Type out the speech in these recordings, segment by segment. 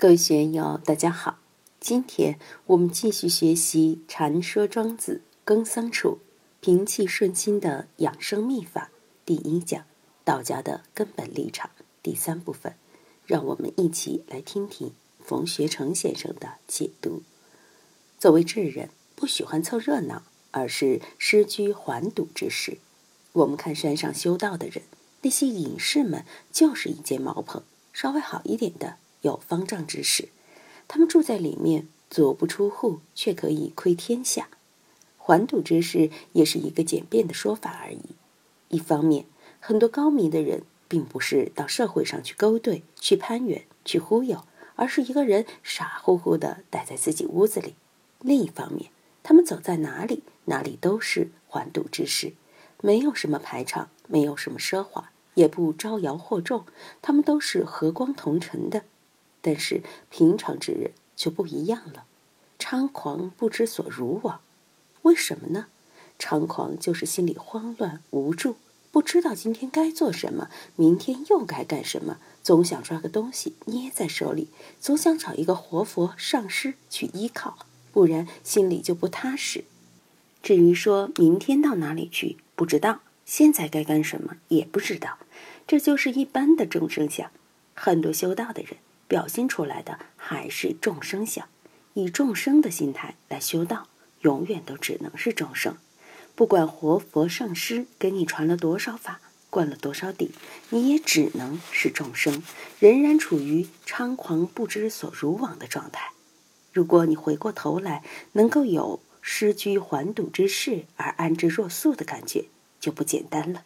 各位学友，大家好！今天我们继续学习《禅说庄子耕桑处平气顺心的养生秘法》第一讲“道家的根本立场”第三部分。让我们一起来听听冯学成先生的解读。作为智人，不喜欢凑热闹，而是失居环堵之时。我们看山上修道的人，那些隐士们，就是一间茅棚，稍微好一点的。有方丈之士，他们住在里面，足不出户，却可以窥天下。环堵之士也是一个简便的说法而已。一方面，很多高明的人并不是到社会上去勾兑、去攀援、去忽悠，而是一个人傻乎乎的待在自己屋子里；另一方面，他们走在哪里，哪里都是环堵之士，没有什么排场，没有什么奢华，也不招摇惑众，他们都是和光同尘的。但是平常之人就不一样了，猖狂不知所如往，为什么呢？猖狂就是心里慌乱无助，不知道今天该做什么，明天又该干什么，总想抓个东西捏在手里，总想找一个活佛上师去依靠，不然心里就不踏实。至于说明天到哪里去，不知道；现在该干什么也不知道，这就是一般的众生相。很多修道的人。表现出来的还是众生相，以众生的心态来修道，永远都只能是众生。不管活佛上师给你传了多少法，灌了多少底，你也只能是众生，仍然处于猖狂不知所如往的状态。如果你回过头来，能够有失居环堵之势而安之若素的感觉，就不简单了。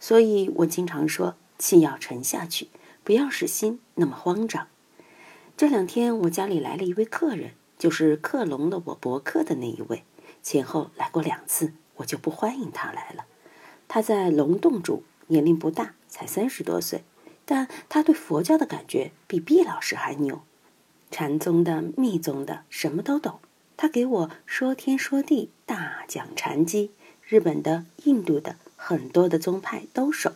所以我经常说，气要沉下去，不要使心那么慌张。这两天我家里来了一位客人，就是克隆了我博客的那一位，前后来过两次，我就不欢迎他来了。他在龙洞住，年龄不大，才三十多岁，但他对佛教的感觉比毕老师还牛，禅宗的、密宗的什么都懂。他给我说天说地，大讲禅机，日本的、印度的很多的宗派都熟。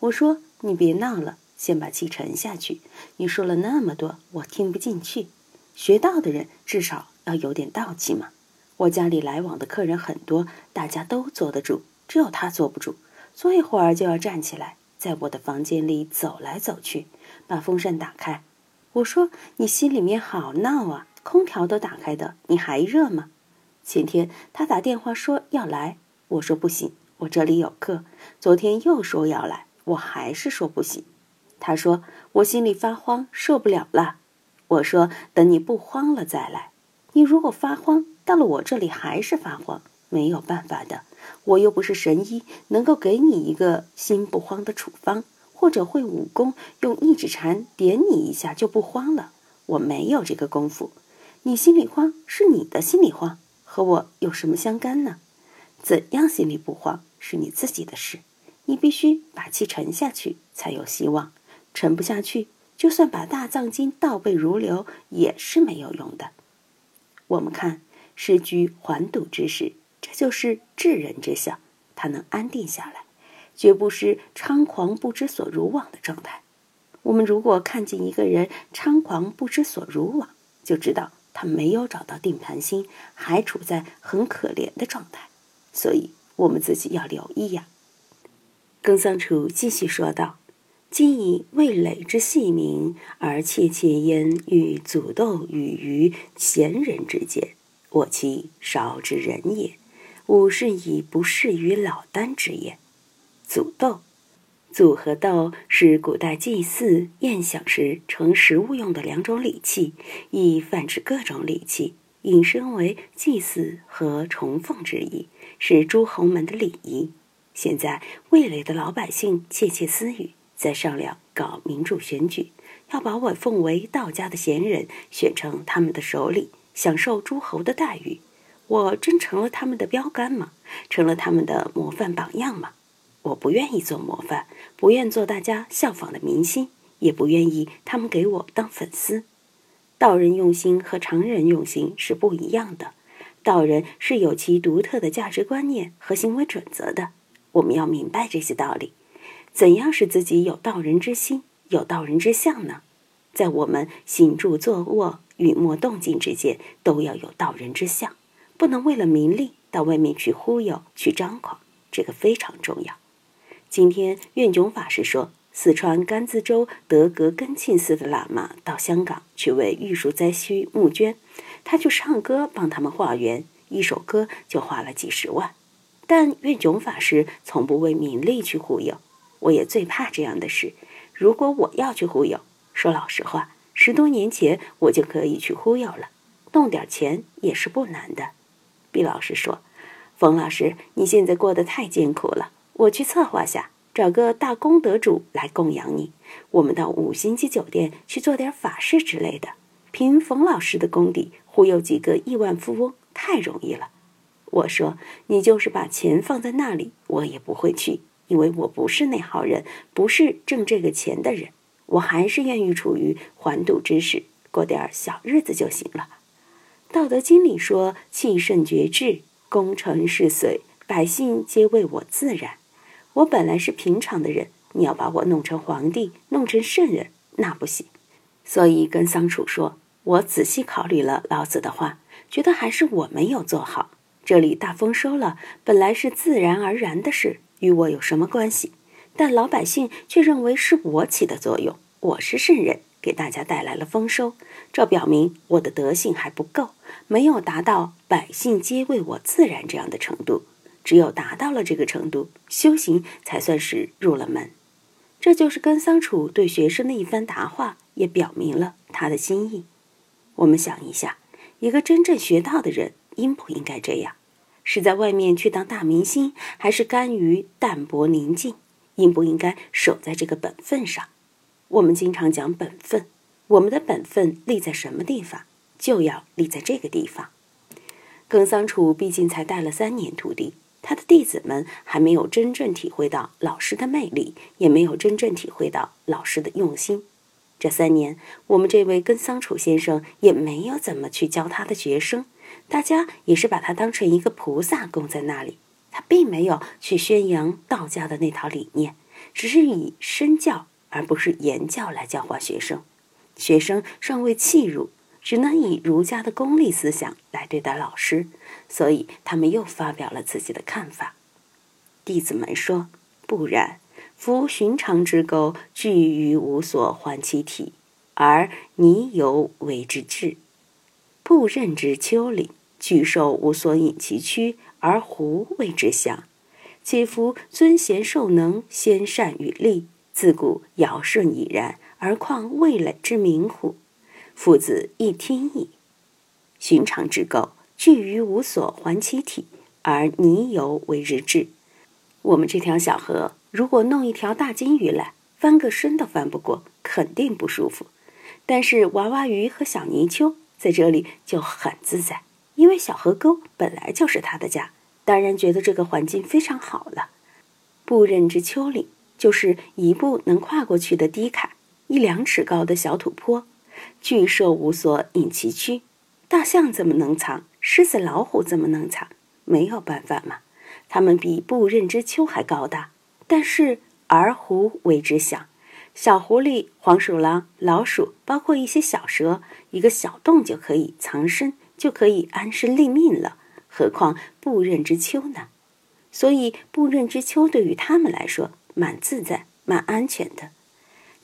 我说你别闹了。先把气沉下去。你说了那么多，我听不进去。学道的人至少要有点道气嘛。我家里来往的客人很多，大家都坐得住，只有他坐不住，坐一会儿就要站起来，在我的房间里走来走去，把风扇打开。我说你心里面好闹啊，空调都打开的，你还热吗？前天他打电话说要来，我说不行，我这里有课。昨天又说要来，我还是说不行。他说：“我心里发慌，受不了了。”我说：“等你不慌了再来。你如果发慌，到了我这里还是发慌，没有办法的。我又不是神医，能够给你一个心不慌的处方，或者会武功，用一指禅点你一下就不慌了。我没有这个功夫。你心里慌是你的心里慌，和我有什么相干呢？怎样心里不慌是你自己的事。你必须把气沉下去，才有希望。”沉不下去，就算把大藏经倒背如流，也是没有用的。我们看失居环堵之时，这就是智人之相，他能安定下来，绝不是猖狂不知所如往的状态。我们如果看见一个人猖狂不知所如往，就知道他没有找到定盘心，还处在很可怜的状态。所以，我们自己要留意呀。耿桑楚继续说道。今以味蕾之细明，而切切焉欲阻斗与于贤人之间，我其少之人也。吾是以不适于老丹之也。阻斗，阻和斗是古代祭祀宴享时盛食物用的两种礼器，亦泛指各种礼器，引申为祭祀和崇奉之意，是诸侯们的礼仪。现在味蕾的老百姓窃窃私语。在商量搞民主选举，要把我奉为道家的贤人，选成他们的首领，享受诸侯的待遇。我真成了他们的标杆吗？成了他们的模范榜样吗？我不愿意做模范，不愿做大家效仿的明星，也不愿意他们给我当粉丝。道人用心和常人用心是不一样的，道人是有其独特的价值观念和行为准则的，我们要明白这些道理。怎样使自己有道人之心、有道人之相呢？在我们行住坐卧、语默动静之间，都要有道人之相，不能为了名利到外面去忽悠、去张狂，这个非常重要。今天愿炯法师说，四川甘孜州德格根庆寺的喇嘛到香港去为玉树灾区募捐，他去唱歌帮他们化缘，一首歌就花了几十万。但愿炯法师从不为名利去忽悠，我也最怕这样的事。如果我要去忽悠，说老实话，十多年前我就可以去忽悠了，弄点钱也是不难的。毕老师说：“冯老师，你现在过得太艰苦了，我去策划下，找个大功德主来供养你。我们到五星级酒店去做点法事之类的，凭冯老师的功底，忽悠几个亿万富翁太容易了。”我说：“你就是把钱放在那里，我也不会去，因为我不是那号人，不是挣这个钱的人。我还是愿意处于还赌之时，过点小日子就行了。”《道德经》里说：“气盛绝志，功成事遂，百姓皆为我自然。”我本来是平常的人，你要把我弄成皇帝，弄成圣人，那不行。所以跟桑楚说：“我仔细考虑了老子的话，觉得还是我没有做好。”这里大丰收了，本来是自然而然的事，与我有什么关系？但老百姓却认为是我起的作用，我是圣人，给大家带来了丰收。这表明我的德性还不够，没有达到百姓皆为我自然这样的程度。只有达到了这个程度，修行才算是入了门。这就是跟桑楚对学生的一番答话，也表明了他的心意。我们想一下，一个真正学道的人。应不应该这样？是在外面去当大明星，还是甘于淡泊宁静？应不应该守在这个本分上？我们经常讲本分，我们的本分立在什么地方，就要立在这个地方。耿桑楚毕竟才带了三年徒弟，他的弟子们还没有真正体会到老师的魅力，也没有真正体会到老师的用心。这三年，我们这位根桑楚先生也没有怎么去教他的学生。大家也是把他当成一个菩萨供在那里，他并没有去宣扬道家的那套理念，只是以身教而不是言教来教化学生。学生尚未弃儒，只能以儒家的功利思想来对待老师，所以他们又发表了自己的看法。弟子们说：“不然，夫寻常之钩，聚于无所还其体，而泥犹为之至。”不任之丘陵，巨兽无所引其躯，而狐为之象？岂夫尊贤受能，先善与利，自古尧舜已然，而况味蕾之民乎？夫子亦听矣。寻常之构，聚于无所还其体，而泥游为之至。我们这条小河，如果弄一条大金鱼来，翻个身都翻不过，肯定不舒服。但是娃娃鱼和小泥鳅。在这里就很自在，因为小河沟本来就是他的家，当然觉得这个环境非常好了。步刃之丘陵，就是一步能跨过去的低坎，一两尺高的小土坡。巨兽无所隐其躯，大象怎么能藏？狮子、老虎怎么能藏？没有办法嘛。它们比步刃之丘还高大，但是而胡为之响。小狐狸、黄鼠狼、老鼠，包括一些小蛇，一个小洞就可以藏身，就可以安身立命了。何况不刃之丘呢？所以不刃之丘对于他们来说，蛮自在、蛮安全的。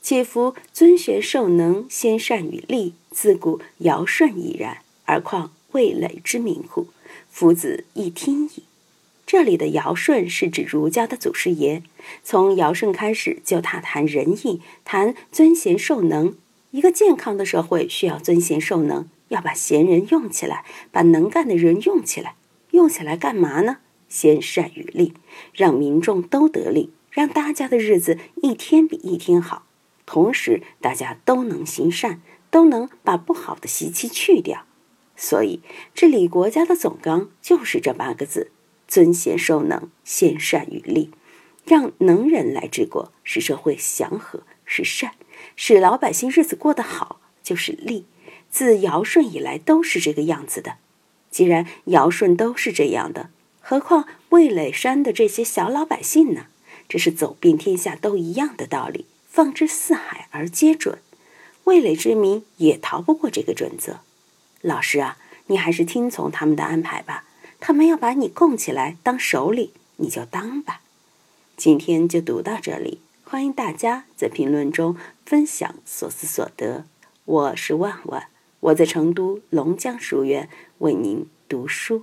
且夫尊贤受能，先善与利，自古尧舜已然，而况味蕾之民乎？夫子亦听矣。这里的尧舜是指儒家的祖师爷，从尧舜开始就大谈仁义，谈尊贤受能。一个健康的社会需要尊贤受能，要把贤人用起来，把能干的人用起来。用起来干嘛呢？先善与利，让民众都得利，让大家的日子一天比一天好。同时，大家都能行善，都能把不好的习气去掉。所以，治理国家的总纲就是这八个字。尊贤受能，先善与利，让能人来治国，使社会祥和，是善；使老百姓日子过得好，就是利。自尧舜以来都是这个样子的。既然尧舜都是这样的，何况魏垒山的这些小老百姓呢？这是走遍天下都一样的道理，放之四海而皆准。味蕾之民也逃不过这个准则。老师啊，你还是听从他们的安排吧。他们要把你供起来当首领，你就当吧。今天就读到这里，欢迎大家在评论中分享所思所得。我是万万，我在成都龙江书院为您读书。